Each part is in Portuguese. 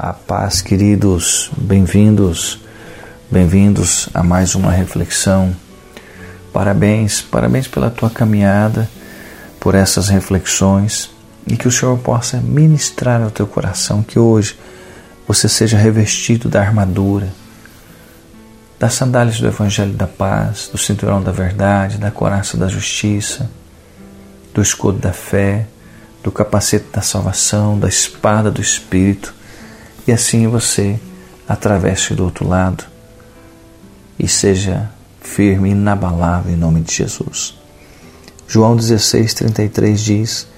A paz, queridos, bem-vindos, bem-vindos a mais uma reflexão. Parabéns, parabéns pela tua caminhada, por essas reflexões e que o Senhor possa ministrar ao teu coração que hoje você seja revestido da armadura, das sandálias do Evangelho da Paz, do cinturão da verdade, da coraça da justiça, do escudo da fé, do capacete da salvação, da espada do Espírito e assim você atravesse do outro lado e seja firme, inabalável em nome de Jesus. João 16, 33 diz: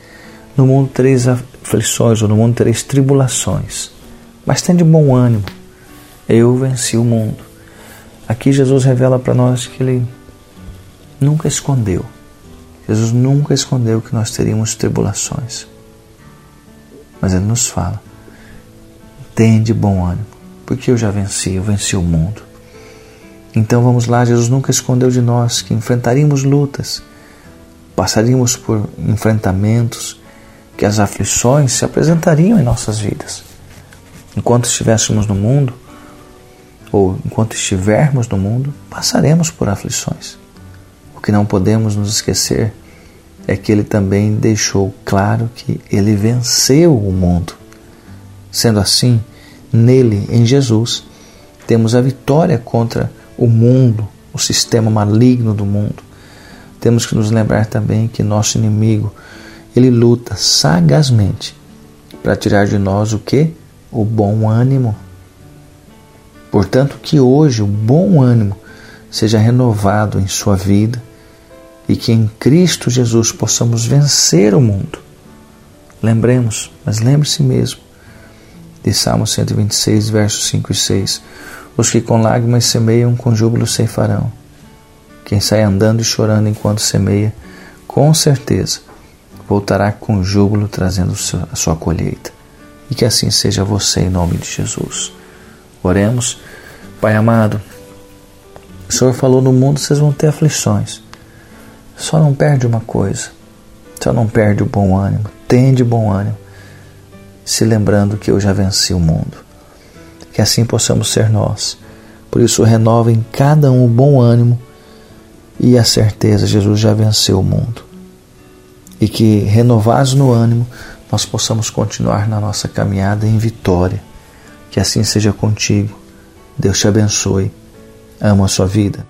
No mundo três aflições, ou no mundo três tribulações, mas tem de bom ânimo, eu venci o mundo. Aqui Jesus revela para nós que Ele nunca escondeu, Jesus nunca escondeu que nós teríamos tribulações, mas Ele nos fala: tem de bom ânimo, porque eu já venci, eu venci o mundo. Então vamos lá, Jesus nunca escondeu de nós que enfrentaríamos lutas, passaríamos por enfrentamentos, que as aflições se apresentariam em nossas vidas. Enquanto estivéssemos no mundo, ou enquanto estivermos no mundo, passaremos por aflições. O que não podemos nos esquecer é que ele também deixou claro que ele venceu o mundo. Sendo assim, Nele, em Jesus, temos a vitória contra o mundo, o sistema maligno do mundo. Temos que nos lembrar também que nosso inimigo, ele luta sagazmente para tirar de nós o que? O bom ânimo. Portanto, que hoje o bom ânimo seja renovado em sua vida e que em Cristo Jesus possamos vencer o mundo. Lembremos, mas lembre-se mesmo, de Salmo 126, versos 5 e 6. Os que com lágrimas semeiam, com júbilo ceifarão. Quem sai andando e chorando enquanto semeia, com certeza voltará com júbilo trazendo a sua colheita. E que assim seja você em nome de Jesus. Oremos. Pai amado, o Senhor falou no mundo vocês vão ter aflições. Só não perde uma coisa. Só não perde o bom ânimo. Tende bom ânimo se lembrando que eu já venci o mundo. Que assim possamos ser nós. Por isso, renova em cada um o bom ânimo e a certeza: Jesus já venceu o mundo. E que, renovados no ânimo, nós possamos continuar na nossa caminhada em vitória. Que assim seja contigo. Deus te abençoe. Amo a sua vida.